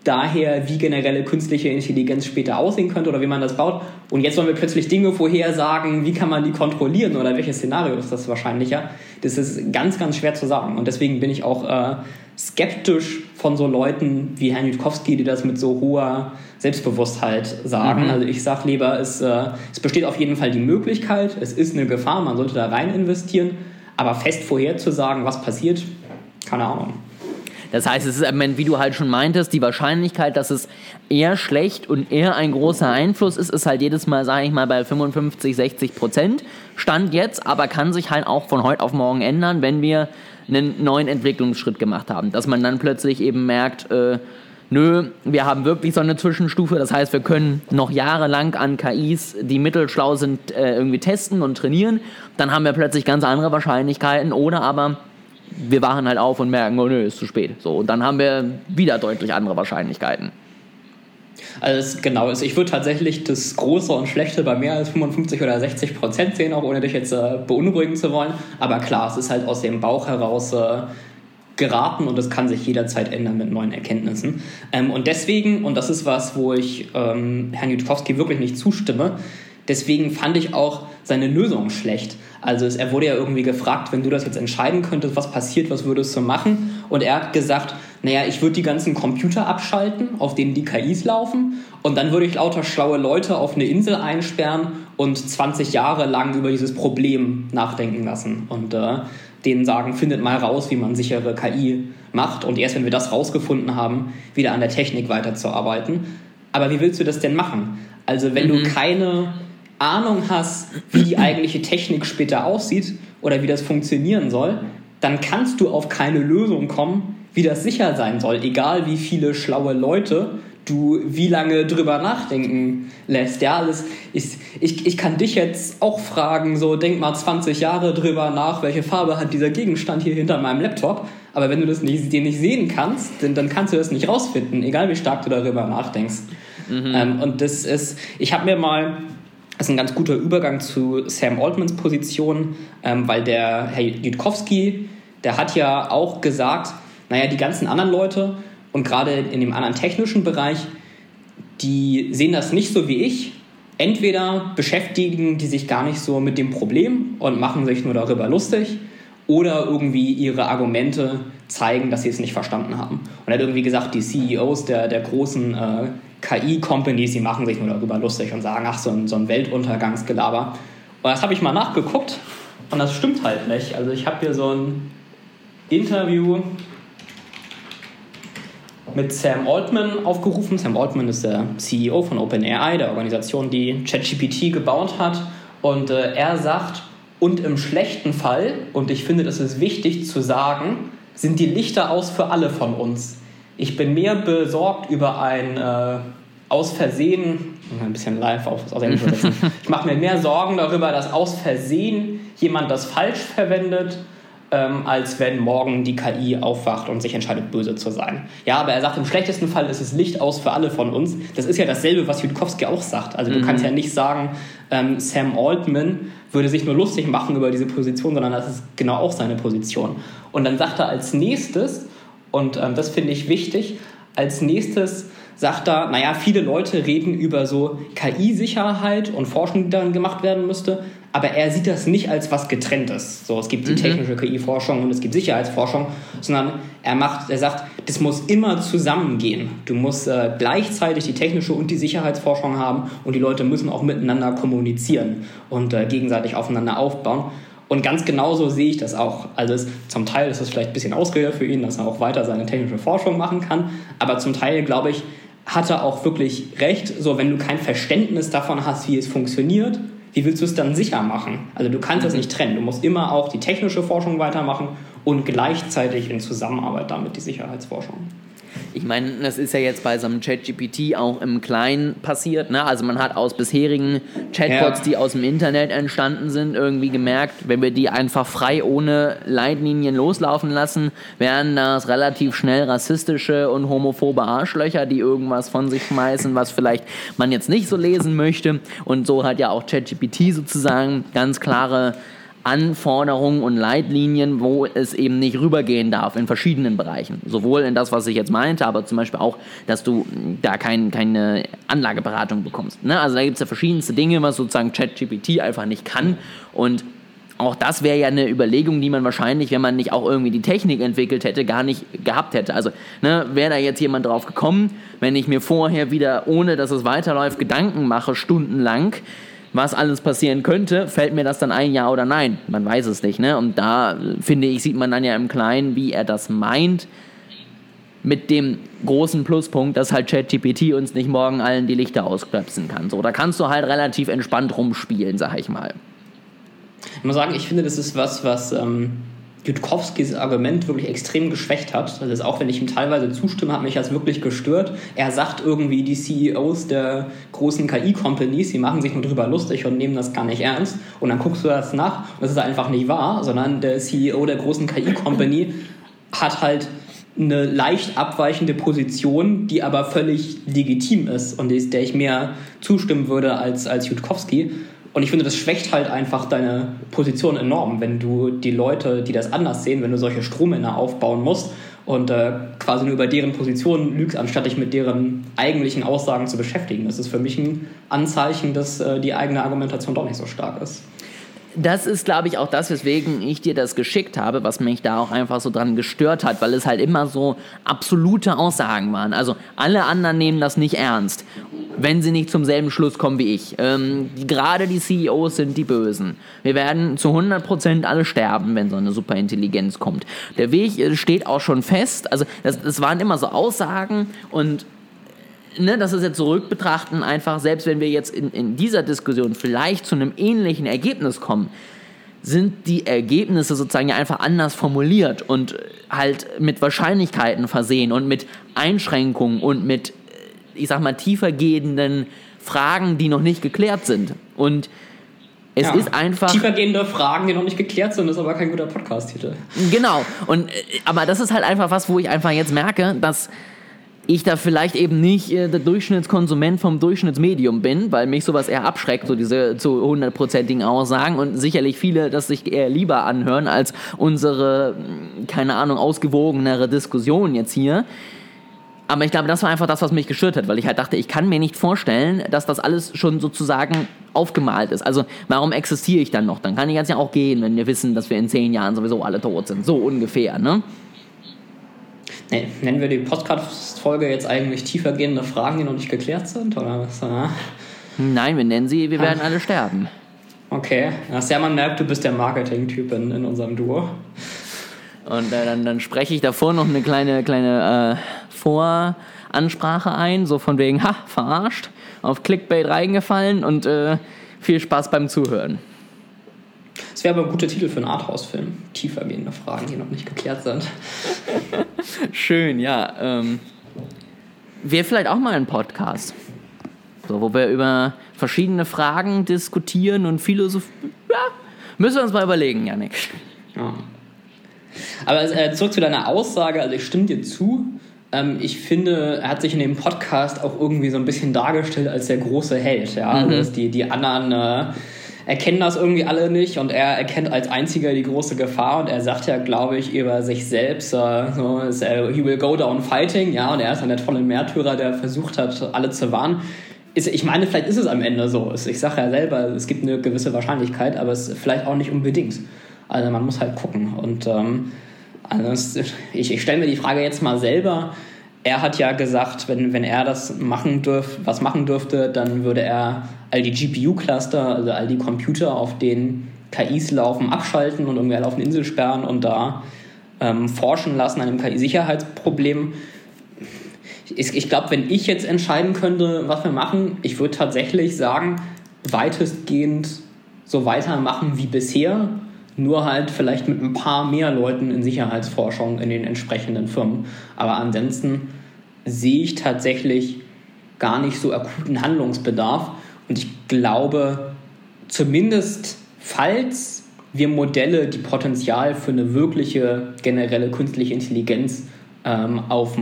daher, wie generelle künstliche Intelligenz später aussehen könnte oder wie man das baut. Und jetzt wollen wir plötzlich Dinge vorhersagen, wie kann man die kontrollieren oder welches Szenario ist das wahrscheinlicher. Das ist ganz, ganz schwer zu sagen. Und deswegen bin ich auch äh, skeptisch von so Leuten wie Herrn Jutkowski, die das mit so hoher Selbstbewusstheit sagen. Mhm. Also ich sage lieber, es, äh, es besteht auf jeden Fall die Möglichkeit, es ist eine Gefahr, man sollte da rein investieren. Aber fest vorherzusagen, was passiert, keine Ahnung. Das heißt, es ist, wie du halt schon meintest, die Wahrscheinlichkeit, dass es eher schlecht und eher ein großer Einfluss ist, ist halt jedes Mal, sage ich mal, bei 55, 60 Prozent. Stand jetzt, aber kann sich halt auch von heute auf morgen ändern, wenn wir einen neuen Entwicklungsschritt gemacht haben. Dass man dann plötzlich eben merkt, äh, nö, wir haben wirklich so eine Zwischenstufe. Das heißt, wir können noch jahrelang an KIs, die mittelschlau sind, äh, irgendwie testen und trainieren. Dann haben wir plötzlich ganz andere Wahrscheinlichkeiten. Oder aber wir wachen halt auf und merken, oh nö, ist zu spät. So, und dann haben wir wieder deutlich andere Wahrscheinlichkeiten. Also genau, also ich würde tatsächlich das Große und Schlechte bei mehr als 55 oder 60 Prozent sehen, auch ohne dich jetzt äh, beunruhigen zu wollen. Aber klar, es ist halt aus dem Bauch heraus äh, geraten und es kann sich jederzeit ändern mit neuen Erkenntnissen. Ähm, und deswegen, und das ist was, wo ich ähm, Herrn Jutkowski wirklich nicht zustimme, deswegen fand ich auch seine Lösung schlecht. Also es, er wurde ja irgendwie gefragt, wenn du das jetzt entscheiden könntest, was passiert, was würdest du machen? Und er hat gesagt, naja, ich würde die ganzen Computer abschalten, auf denen die KIs laufen, und dann würde ich lauter schlaue Leute auf eine Insel einsperren und 20 Jahre lang über dieses Problem nachdenken lassen und äh, denen sagen, findet mal raus, wie man sichere KI macht und erst wenn wir das rausgefunden haben, wieder an der Technik weiterzuarbeiten. Aber wie willst du das denn machen? Also wenn mhm. du keine Ahnung hast, wie die eigentliche Technik später aussieht oder wie das funktionieren soll, dann kannst du auf keine Lösung kommen, wie das sicher sein soll, egal wie viele schlaue Leute du wie lange drüber nachdenken lässt. Ja, alles ist, ich, ich kann dich jetzt auch fragen, so denk mal 20 Jahre drüber nach, welche Farbe hat dieser Gegenstand hier hinter meinem Laptop. Aber wenn du das nicht, den nicht sehen kannst, dann, dann kannst du das nicht rausfinden, egal wie stark du darüber nachdenkst. Mhm. Ähm, und das ist, ich habe mir mal das ist ein ganz guter Übergang zu Sam Altmans Position, ähm, weil der Herr Jutkowski, der hat ja auch gesagt, naja, die ganzen anderen Leute und gerade in dem anderen technischen Bereich, die sehen das nicht so wie ich. Entweder beschäftigen die sich gar nicht so mit dem Problem und machen sich nur darüber lustig, oder irgendwie ihre Argumente zeigen, dass sie es nicht verstanden haben. Und er hat irgendwie gesagt, die CEOs der, der großen äh, KI-Companies, die machen sich nur darüber lustig und sagen, ach, so ein, so ein Weltuntergangsgelaber. Und das habe ich mal nachgeguckt und das stimmt halt nicht. Also ich habe hier so ein Interview mit Sam Altman aufgerufen. Sam Altman ist der CEO von OpenAI, der Organisation, die ChatGPT gebaut hat. Und äh, er sagt, und im schlechten Fall, und ich finde, das ist wichtig zu sagen, sind die Lichter aus für alle von uns. Ich bin mehr besorgt über ein äh, aus Versehen, ein bisschen live auf, aus Englisch übersetzen, ich mache mir mehr Sorgen darüber, dass aus Versehen jemand das falsch verwendet, ähm, als wenn morgen die KI aufwacht und sich entscheidet, böse zu sein. Ja, aber er sagt, im schlechtesten Fall ist es Licht aus für alle von uns. Das ist ja dasselbe, was Jutkowski auch sagt. Also du mhm. kannst ja nicht sagen, ähm, Sam Altman würde sich nur lustig machen über diese Position, sondern das ist genau auch seine Position. Und dann sagt er als nächstes, und ähm, das finde ich wichtig, als nächstes sagt er, naja, viele Leute reden über so KI-Sicherheit und Forschung, die daran gemacht werden müsste, aber er sieht das nicht als was getrenntes. So, es gibt die mhm. technische KI-Forschung und es gibt Sicherheitsforschung, sondern er macht, er sagt, das muss immer zusammengehen. Du musst äh, gleichzeitig die technische und die Sicherheitsforschung haben und die Leute müssen auch miteinander kommunizieren und äh, gegenseitig aufeinander aufbauen. Und ganz genauso sehe ich das auch. Also es, zum Teil ist es vielleicht ein bisschen Ausrede für ihn, dass er auch weiter seine technische Forschung machen kann. Aber zum Teil, glaube ich, hat er auch wirklich recht. So, wenn du kein Verständnis davon hast, wie es funktioniert, wie willst du es dann sicher machen? Also du kannst das nicht trennen. Du musst immer auch die technische Forschung weitermachen und gleichzeitig in Zusammenarbeit damit die Sicherheitsforschung. Ich meine, das ist ja jetzt bei so einem ChatGPT auch im Kleinen passiert. Ne? Also man hat aus bisherigen Chatbots, ja. die aus dem Internet entstanden sind, irgendwie gemerkt, wenn wir die einfach frei ohne Leitlinien loslaufen lassen, wären das relativ schnell rassistische und homophobe Arschlöcher, die irgendwas von sich schmeißen, was vielleicht man jetzt nicht so lesen möchte. Und so hat ja auch ChatGPT sozusagen ganz klare Anforderungen und Leitlinien, wo es eben nicht rübergehen darf in verschiedenen Bereichen. Sowohl in das, was ich jetzt meinte, aber zum Beispiel auch, dass du da kein, keine Anlageberatung bekommst. Ne? Also da gibt es ja verschiedenste Dinge, was sozusagen ChatGPT einfach nicht kann. Und auch das wäre ja eine Überlegung, die man wahrscheinlich, wenn man nicht auch irgendwie die Technik entwickelt hätte, gar nicht gehabt hätte. Also ne, wäre da jetzt jemand drauf gekommen, wenn ich mir vorher wieder, ohne dass es weiterläuft, Gedanken mache, stundenlang, was alles passieren könnte, fällt mir das dann ein, ja oder nein? Man weiß es nicht, ne? Und da, finde ich, sieht man dann ja im Kleinen, wie er das meint. Mit dem großen Pluspunkt, dass halt ChatGPT uns nicht morgen allen die Lichter ausklöpsen kann. So, da kannst du halt relativ entspannt rumspielen, sag ich mal. Ich muss sagen, ich finde, das ist was, was ähm, Jutkowskis Argument wirklich extrem geschwächt hat. Das ist auch, wenn ich ihm teilweise zustimme, hat mich das wirklich gestört. Er sagt irgendwie, die CEOs der großen KI-Companies, die machen sich nur drüber lustig und nehmen das gar nicht ernst. Und dann guckst du das nach und das ist einfach nicht wahr, sondern der CEO der großen KI-Company hat halt eine leicht abweichende Position, die aber völlig legitim ist und der ich mehr zustimmen würde als, als Jutkowski. Und ich finde, das schwächt halt einfach deine Position enorm, wenn du die Leute, die das anders sehen, wenn du solche Strohmänner aufbauen musst und äh, quasi nur über deren Position lügst, anstatt dich mit deren eigentlichen Aussagen zu beschäftigen. Das ist für mich ein Anzeichen, dass äh, die eigene Argumentation doch nicht so stark ist. Das ist, glaube ich, auch das, weswegen ich dir das geschickt habe, was mich da auch einfach so dran gestört hat, weil es halt immer so absolute Aussagen waren. Also alle anderen nehmen das nicht ernst, wenn sie nicht zum selben Schluss kommen wie ich. Ähm, gerade die CEOs sind die Bösen. Wir werden zu 100% alle sterben, wenn so eine Superintelligenz kommt. Der Weg äh, steht auch schon fest. Also das, das waren immer so Aussagen und ne, das ist jetzt zurückbetrachten, einfach, selbst wenn wir jetzt in, in dieser Diskussion vielleicht zu einem ähnlichen Ergebnis kommen, sind die Ergebnisse sozusagen ja einfach anders formuliert und halt mit Wahrscheinlichkeiten versehen und mit Einschränkungen und mit, äh, ich sag mal, tiefergehenden Fragen, die noch nicht geklärt sind. Und es ja, ist einfach. Tiefergehende Fragen, die noch nicht geklärt sind, ist aber kein guter Podcast-Titel. Genau. Und, äh, aber das ist halt einfach was, wo ich einfach jetzt merke, dass ich da vielleicht eben nicht äh, der Durchschnittskonsument vom Durchschnittsmedium bin, weil mich sowas eher abschreckt, so diese zu hundertprozentigen Aussagen und sicherlich viele das sich eher lieber anhören als unsere, hm, keine Ahnung, ausgewogenere Diskussion jetzt hier. Aber ich glaube, das war einfach das, was mich gestört hat, weil ich halt dachte, ich kann mir nicht vorstellen, dass das alles schon sozusagen aufgemalt ist. Also warum existiere ich dann noch? Dann kann ich jetzt ja auch gehen, wenn wir wissen, dass wir in zehn Jahren sowieso alle tot sind. So ungefähr, ne? Nee, nennen wir die Podcast-Folge jetzt eigentlich tiefergehende Fragen, die noch nicht geklärt sind? Oder was? Nein, wir nennen sie, wir werden alle sterben. Okay, das ja, man merkt, du bist der Marketing-Typ in, in unserem Duo. Und äh, dann, dann spreche ich davor noch eine kleine, kleine äh, Voransprache ein, so von wegen, ha, verarscht, auf Clickbait reingefallen und äh, viel Spaß beim Zuhören. Das wäre aber ein guter Titel für einen Arthouse-Film. Tiefergehende Fragen, die noch nicht geklärt sind. Schön, ja. Ähm, wäre vielleicht auch mal ein Podcast. So, wo wir über verschiedene Fragen diskutieren und philosophieren. Ja, müssen wir uns mal überlegen, Janik. Ja. Aber äh, zurück zu deiner Aussage, also ich stimme dir zu. Ähm, ich finde, er hat sich in dem Podcast auch irgendwie so ein bisschen dargestellt als der große Held. Ja? Mhm. Also, die, die anderen äh, erkennen das irgendwie alle nicht und er erkennt als einziger die große Gefahr und er sagt ja, glaube ich, über sich selbst, äh, so, äh, he will go down fighting, ja, und er ist dann der tolle Märtyrer, der versucht hat, alle zu warnen. Ist, ich meine, vielleicht ist es am Ende so. Ich sage ja selber, es gibt eine gewisse Wahrscheinlichkeit, aber es ist vielleicht auch nicht unbedingt. Also man muss halt gucken. Und ähm, also ich, ich stelle mir die Frage jetzt mal selber, er hat ja gesagt, wenn, wenn er das machen dürf, was machen dürfte, dann würde er all die GPU-Cluster, also all die Computer, auf denen KIs laufen, abschalten und irgendwie alle auf eine Insel sperren und da ähm, forschen lassen an einem KI-Sicherheitsproblem. Ich, ich glaube, wenn ich jetzt entscheiden könnte, was wir machen, ich würde tatsächlich sagen, weitestgehend so weitermachen wie bisher, nur halt vielleicht mit ein paar mehr Leuten in Sicherheitsforschung in den entsprechenden Firmen. Aber ansonsten sehe ich tatsächlich gar nicht so akuten Handlungsbedarf. Und ich glaube, zumindest falls wir Modelle, die Potenzial für eine wirkliche generelle künstliche Intelligenz ähm, auf,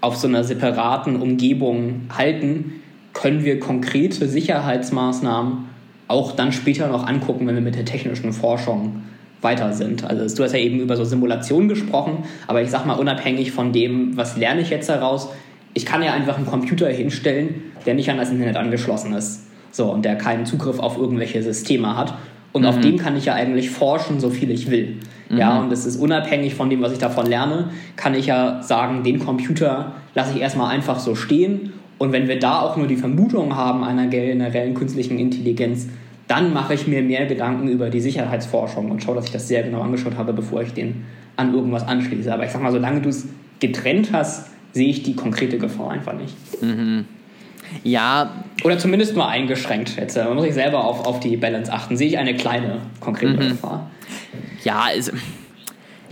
auf so einer separaten Umgebung halten, können wir konkrete Sicherheitsmaßnahmen auch dann später noch angucken, wenn wir mit der technischen Forschung weiter sind. Also du hast ja eben über so Simulationen gesprochen, aber ich sag mal unabhängig von dem, was lerne ich jetzt daraus, ich kann ja einfach einen Computer hinstellen, der nicht an das Internet angeschlossen ist. So, und der keinen Zugriff auf irgendwelche Systeme hat. Und mhm. auf dem kann ich ja eigentlich forschen, so viel ich will. Mhm. Ja, und es ist unabhängig von dem, was ich davon lerne, kann ich ja sagen, den Computer lasse ich erstmal einfach so stehen und wenn wir da auch nur die Vermutung haben einer generellen künstlichen Intelligenz, dann mache ich mir mehr Gedanken über die Sicherheitsforschung und schaue, dass ich das sehr genau angeschaut habe, bevor ich den an irgendwas anschließe. Aber ich sag mal, solange du es getrennt hast, sehe ich die konkrete Gefahr einfach nicht. Mhm. Ja. Oder zumindest nur eingeschränkt. Jetzt äh, muss ich selber auf, auf die Balance achten. Sehe ich eine kleine konkrete mhm. Gefahr? Ja. Also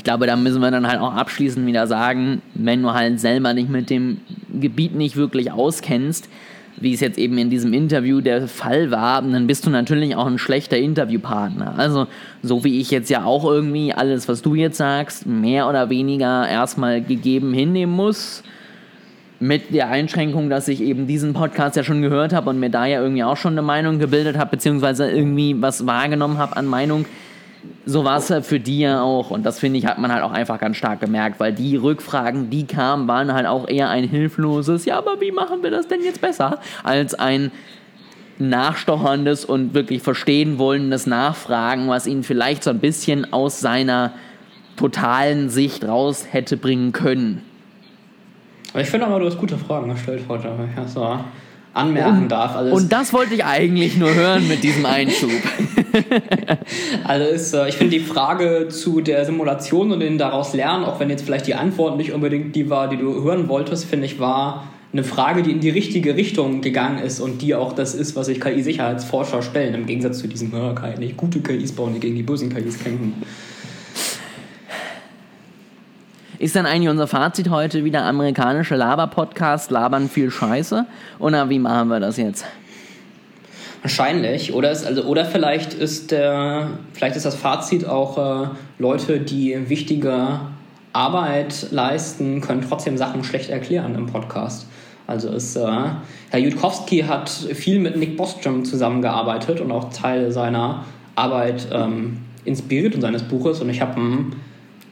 ich glaube, da müssen wir dann halt auch abschließend wieder sagen, wenn du halt selber nicht mit dem Gebiet nicht wirklich auskennst, wie es jetzt eben in diesem Interview der Fall war, dann bist du natürlich auch ein schlechter Interviewpartner. Also, so wie ich jetzt ja auch irgendwie alles, was du jetzt sagst, mehr oder weniger erstmal gegeben hinnehmen muss. Mit der Einschränkung, dass ich eben diesen Podcast ja schon gehört habe und mir da ja irgendwie auch schon eine Meinung gebildet habe, beziehungsweise irgendwie was wahrgenommen habe an Meinung so war es halt für die ja auch. Und das finde ich, hat man halt auch einfach ganz stark gemerkt, weil die Rückfragen, die kamen, waren halt auch eher ein hilfloses, ja, aber wie machen wir das denn jetzt besser, als ein, nachstocherndes und wirklich verstehen wollendes Nachfragen, was ihn vielleicht so ein bisschen aus seiner totalen Sicht raus hätte bringen können. Aber ich finde aber, du hast gute Fragen gestellt heute, wenn ich das so anmerken und, darf. Also und das wollte ich eigentlich nur hören mit diesem Einschub. also ist, äh, ich finde die Frage zu der Simulation und den daraus lernen, auch wenn jetzt vielleicht die Antwort nicht unbedingt die war, die du hören wolltest, finde ich, war eine Frage, die in die richtige Richtung gegangen ist und die auch das ist, was sich KI-Sicherheitsforscher stellen, im Gegensatz zu diesem, ja, kann nicht gute KIs bauen, die gegen die bösen KIs kämpfen. Ist dann eigentlich unser Fazit heute wieder amerikanische Laber-Podcast, labern viel Scheiße? Oder wie machen wir das jetzt? Wahrscheinlich. Oder, ist, also, oder vielleicht, ist der, vielleicht ist das Fazit auch, äh, Leute, die wichtige Arbeit leisten, können trotzdem Sachen schlecht erklären im Podcast. Also ist, äh, Herr Jutkowski hat viel mit Nick Bostrom zusammengearbeitet und auch Teile seiner Arbeit ähm, inspiriert und seines Buches. Und ich habe einen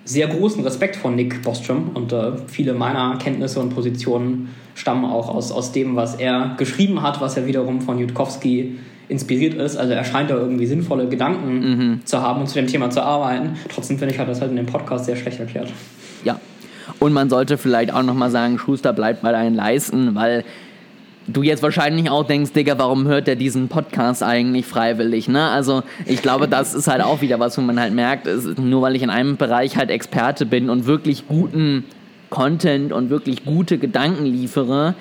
sehr großen Respekt vor Nick Bostrom und äh, viele meiner Kenntnisse und Positionen stammen auch aus, aus dem, was er geschrieben hat, was er wiederum von Jutkowski inspiriert ist. Also er scheint da irgendwie sinnvolle Gedanken mhm. zu haben und zu dem Thema zu arbeiten. Trotzdem finde ich, hat das halt in dem Podcast sehr schlecht erklärt. Ja. Und man sollte vielleicht auch nochmal sagen, Schuster bleibt bei deinen Leisten, weil du jetzt wahrscheinlich auch denkst, Digga, warum hört der diesen Podcast eigentlich freiwillig? Ne? Also ich glaube, das ist halt auch wieder was, wo man halt merkt, ist, nur weil ich in einem Bereich halt Experte bin und wirklich guten Content und wirklich gute Gedanken liefere,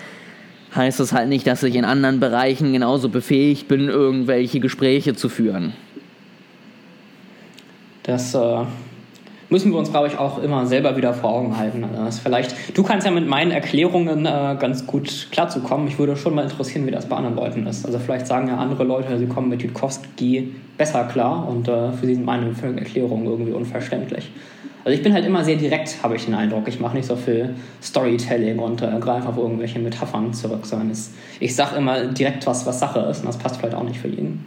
heißt das halt nicht, dass ich in anderen Bereichen genauso befähigt bin, irgendwelche Gespräche zu führen. Das äh, müssen wir uns, glaube ich, auch immer selber wieder vor Augen halten. Also vielleicht, du kannst ja mit meinen Erklärungen äh, ganz gut klarzukommen. Ich würde schon mal interessieren, wie das bei anderen Leuten ist. Also vielleicht sagen ja andere Leute, sie kommen mit Jutkowski besser klar und äh, für sie sind meine Erklärungen irgendwie unverständlich. Also ich bin halt immer sehr direkt, habe ich den Eindruck. Ich mache nicht so viel Storytelling und äh, greife auf irgendwelche Metaphern zurück, sondern ich sage immer direkt was, was Sache ist und das passt vielleicht auch nicht für jeden.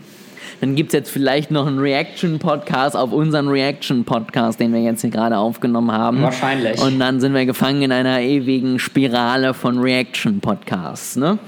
Dann gibt es jetzt vielleicht noch einen Reaction-Podcast auf unseren Reaction-Podcast, den wir jetzt hier gerade aufgenommen haben. Wahrscheinlich. Und dann sind wir gefangen in einer ewigen Spirale von Reaction-Podcasts, ne?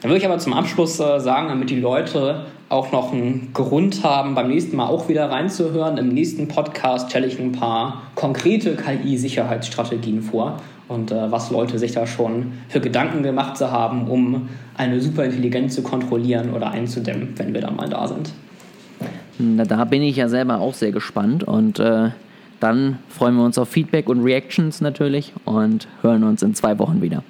Dann würde ich aber zum Abschluss äh, sagen, damit die Leute auch noch einen Grund haben, beim nächsten Mal auch wieder reinzuhören. Im nächsten Podcast stelle ich ein paar konkrete KI-Sicherheitsstrategien vor und äh, was Leute sich da schon für Gedanken gemacht zu haben, um eine Superintelligenz zu kontrollieren oder einzudämmen, wenn wir dann mal da sind. Na, da bin ich ja selber auch sehr gespannt und äh, dann freuen wir uns auf Feedback und Reactions natürlich und hören uns in zwei Wochen wieder.